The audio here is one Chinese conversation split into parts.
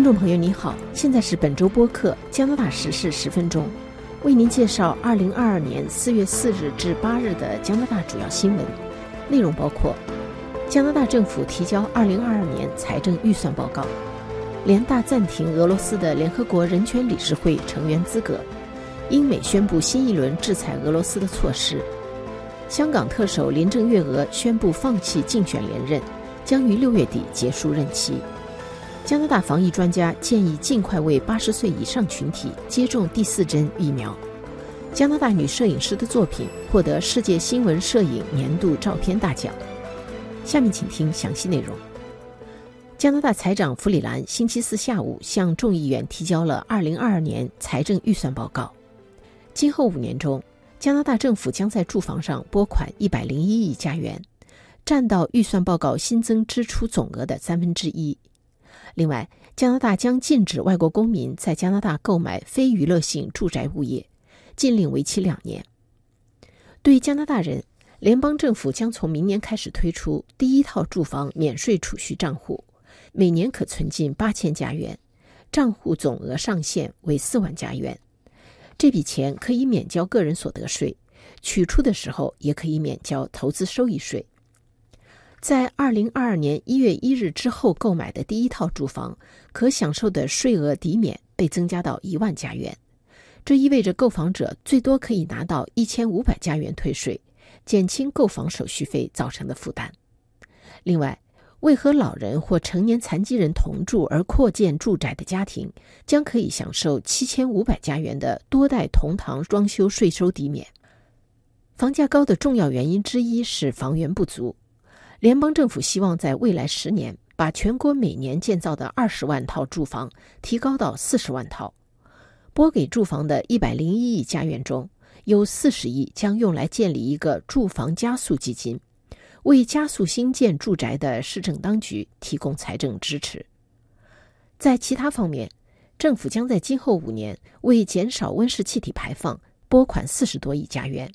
听众朋友，你好，现在是本周播客加拿大时事十分钟，为您介绍二零二二年四月四日至八日的加拿大主要新闻内容，包括加拿大政府提交二零二二年财政预算报告，联大暂停俄罗斯的联合国人权理事会成员资格，英美宣布新一轮制裁俄罗斯的措施，香港特首林郑月娥宣布放弃竞选连任，将于六月底结束任期。加拿大防疫专家建议尽快为八十岁以上群体接种第四针疫苗。加拿大女摄影师的作品获得世界新闻摄影年度照片大奖。下面请听详细内容。加拿大财长弗里兰星期四下午向众议院提交了二零二二年财政预算报告。今后五年中，加拿大政府将在住房上拨款一百零一亿加元，占到预算报告新增支出总额的三分之一。另外，加拿大将禁止外国公民在加拿大购买非娱乐性住宅物业，禁令为期两年。对加拿大人，联邦政府将从明年开始推出第一套住房免税储蓄账户，每年可存进八千加元，账户总额上限为四万加元。这笔钱可以免交个人所得税，取出的时候也可以免交投资收益税。在二零二二年一月一日之后购买的第一套住房，可享受的税额抵免被增加到一万加元。这意味着购房者最多可以拿到一千五百加元退税，减轻购房手续费造成的负担。另外，为和老人或成年残疾人同住而扩建住宅的家庭，将可以享受七千五百加元的多代同堂装修税收抵免。房价高的重要原因之一是房源不足。联邦政府希望在未来十年把全国每年建造的二十万套住房提高到四十万套。拨给住房的一百零一亿加元中，有四十亿将用来建立一个住房加速基金，为加速新建住宅的市政当局提供财政支持。在其他方面，政府将在今后五年为减少温室气体排放拨款四十多亿加元。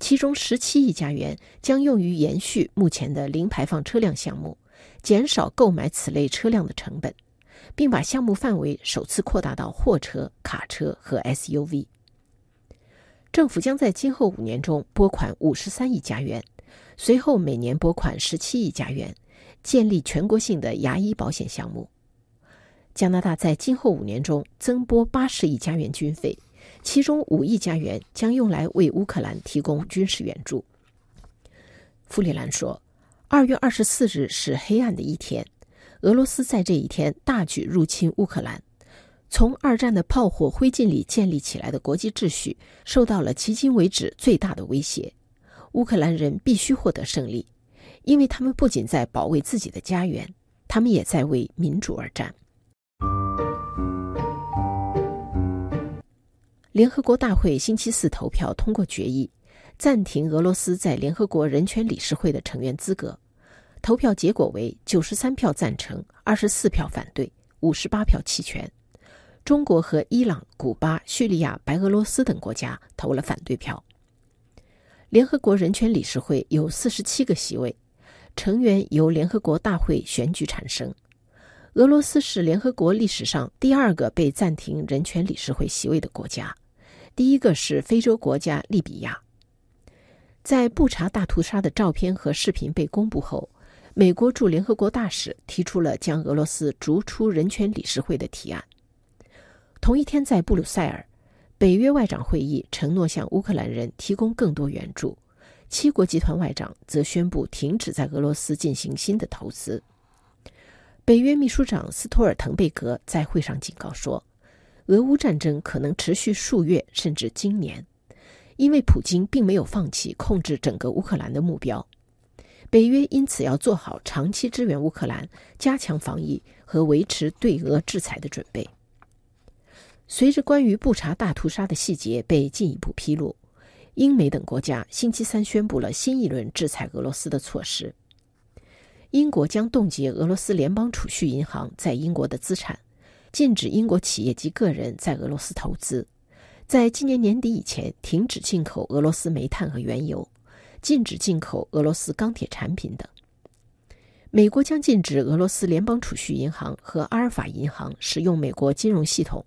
其中十七亿加元将用于延续目前的零排放车辆项目，减少购买此类车辆的成本，并把项目范围首次扩大到货车、卡车和 SUV。政府将在今后五年中拨款五十三亿加元，随后每年拨款十七亿加元，建立全国性的牙医保险项目。加拿大在今后五年中增拨八十亿加元军费。其中五亿加元将用来为乌克兰提供军事援助。弗里兰说：“二月二十四日是黑暗的一天，俄罗斯在这一天大举入侵乌克兰，从二战的炮火灰烬里建立起来的国际秩序受到了迄今为止最大的威胁。乌克兰人必须获得胜利，因为他们不仅在保卫自己的家园，他们也在为民主而战。”联合国大会星期四投票通过决议，暂停俄罗斯在联合国人权理事会的成员资格。投票结果为九十三票赞成，二十四票反对，五十八票弃权。中国和伊朗、古巴、叙利亚、白俄罗斯等国家投了反对票。联合国人权理事会有四十七个席位，成员由联合国大会选举产生。俄罗斯是联合国历史上第二个被暂停人权理事会席位的国家，第一个是非洲国家利比亚。在布查大屠杀的照片和视频被公布后，美国驻联合国大使提出了将俄罗斯逐出人权理事会的提案。同一天，在布鲁塞尔，北约外长会议承诺向乌克兰人提供更多援助，七国集团外长则宣布停止在俄罗斯进行新的投资。北约秘书长斯托尔滕贝格在会上警告说，俄乌战争可能持续数月甚至今年，因为普京并没有放弃控制整个乌克兰的目标。北约因此要做好长期支援乌克兰、加强防疫和维持对俄制裁的准备。随着关于布查大屠杀的细节被进一步披露，英美等国家星期三宣布了新一轮制裁俄罗斯的措施。英国将冻结俄罗斯联邦储蓄银行在英国的资产，禁止英国企业及个人在俄罗斯投资，在今年年底以前停止进口俄罗斯煤炭和原油，禁止进口俄罗斯钢铁产品等。美国将禁止俄罗斯联邦储蓄银行和阿尔法银行使用美国金融系统，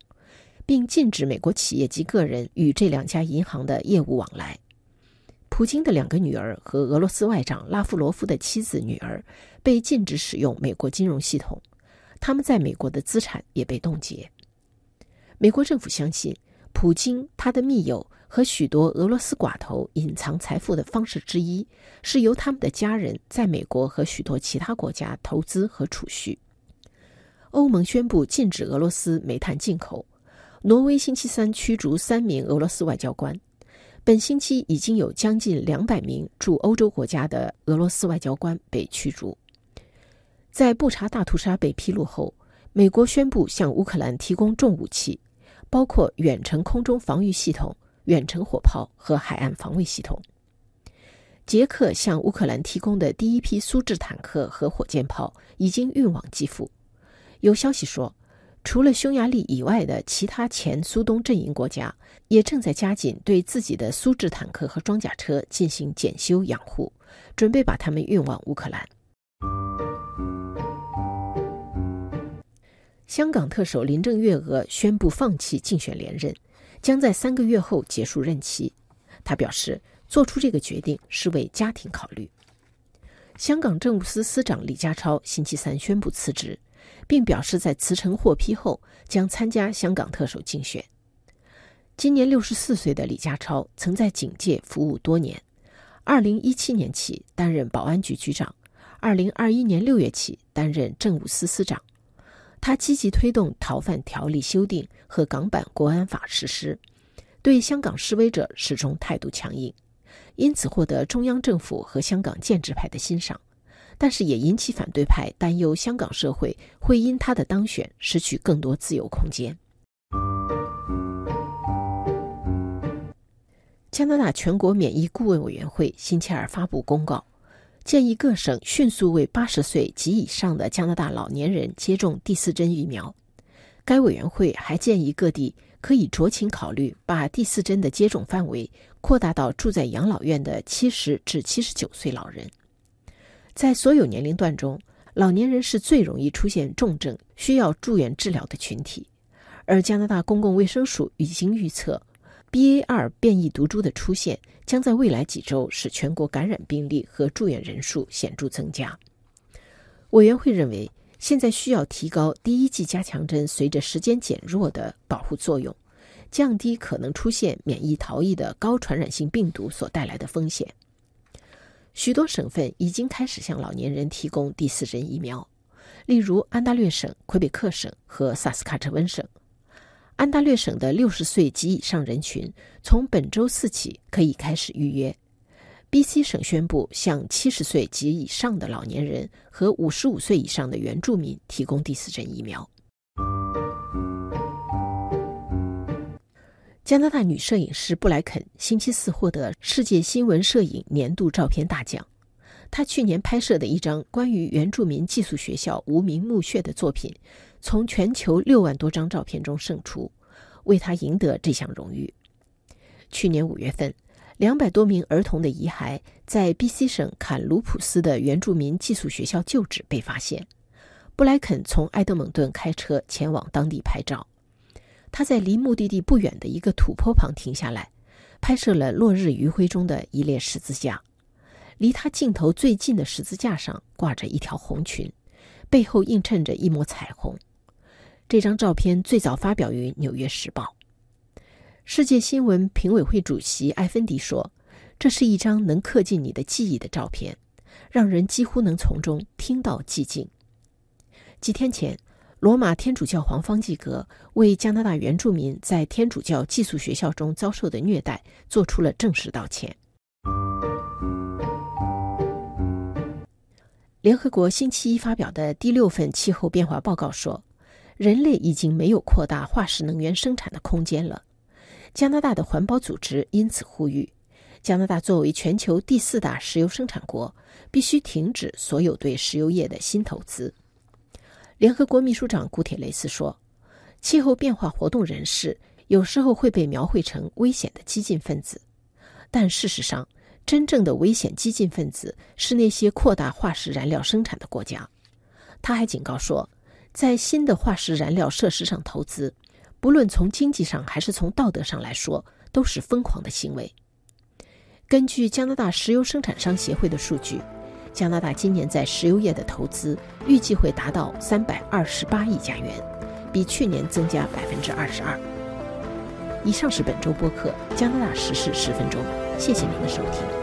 并禁止美国企业及个人与这两家银行的业务往来。普京的两个女儿和俄罗斯外长拉夫罗夫的妻子女儿被禁止使用美国金融系统，他们在美国的资产也被冻结。美国政府相信，普京他的密友。和许多俄罗斯寡头隐藏财富的方式之一，是由他们的家人在美国和许多其他国家投资和储蓄。欧盟宣布禁止俄罗斯煤炭进口。挪威星期三驱逐三名俄罗斯外交官。本星期已经有将近两百名驻欧洲国家的俄罗斯外交官被驱逐。在布查大屠杀被披露后，美国宣布向乌克兰提供重武器，包括远程空中防御系统。远程火炮和海岸防卫系统。捷克向乌克兰提供的第一批苏制坦克和火箭炮已经运往基辅。有消息说，除了匈牙利以外的其他前苏东阵营国家也正在加紧对自己的苏制坦克和装甲车进行检修养护，准备把它们运往乌克兰。香港特首林郑月娥宣布放弃竞选连任。将在三个月后结束任期。他表示，做出这个决定是为家庭考虑。香港政务司司长李家超星期三宣布辞职，并表示在辞呈获批后将参加香港特首竞选。今年六十四岁的李家超曾在警界服务多年，二零一七年起担任保安局局长，二零二一年六月起担任政务司司长。他积极推动逃犯条例修订和港版国安法实施，对香港示威者始终态度强硬，因此获得中央政府和香港建制派的欣赏，但是也引起反对派担忧，香港社会会因他的当选失去更多自由空间。加拿大全国免疫顾问委员会星期二发布公告。建议各省迅速为八十岁及以上的加拿大老年人接种第四针疫苗。该委员会还建议各地可以酌情考虑把第四针的接种范围扩大到住在养老院的七十至七十九岁老人。在所有年龄段中，老年人是最容易出现重症、需要住院治疗的群体。而加拿大公共卫生署已经预测。BA 二变异毒株的出现将在未来几周使全国感染病例和住院人数显著增加。委员会认为，现在需要提高第一剂加强针随着时间减弱的保护作用，降低可能出现免疫逃逸的高传染性病毒所带来的风险。许多省份已经开始向老年人提供第四针疫苗，例如安大略省、魁北克省和萨斯喀彻温省。安大略省的六十岁及以上人群从本周四起可以开始预约。B.C 省宣布向七十岁及以上的老年人和五十五岁以上的原住民提供第四针疫苗。加拿大女摄影师布莱肯星期四获得世界新闻摄影年度照片大奖。她去年拍摄的一张关于原住民寄宿学校无名墓穴的作品。从全球六万多张照片中胜出，为他赢得这项荣誉。去年五月份，两百多名儿童的遗骸在 B.C 省坎卢普斯的原住民寄宿学校旧址被发现。布莱肯从埃德蒙顿开车前往当地拍照。他在离目的地不远的一个土坡旁停下来，拍摄了落日余晖中的一列十字架。离他镜头最近的十字架上挂着一条红裙，背后映衬着一抹彩虹。这张照片最早发表于《纽约时报》。世界新闻评委会主席艾芬迪说：“这是一张能刻进你的记忆的照片，让人几乎能从中听到寂静。”几天前，罗马天主教皇方济各为加拿大原住民在天主教寄宿学校中遭受的虐待做出了正式道歉。联合国星期一发表的第六份气候变化报告说。人类已经没有扩大化石能源生产的空间了。加拿大的环保组织因此呼吁，加拿大作为全球第四大石油生产国，必须停止所有对石油业的新投资。联合国秘书长古铁雷斯说：“气候变化活动人士有时候会被描绘成危险的激进分子，但事实上，真正的危险激进分子是那些扩大化石燃料生产的国家。他还警告说，在新的化石燃料设施上投资，不论从经济上还是从道德上来说，都是疯狂的行为。根据加拿大石油生产商协会的数据，加拿大今年在石油业的投资预计会达到三百二十八亿加元，比去年增加百分之二十二。以上是本周播客《加拿大时事十分钟》，谢谢您的收听。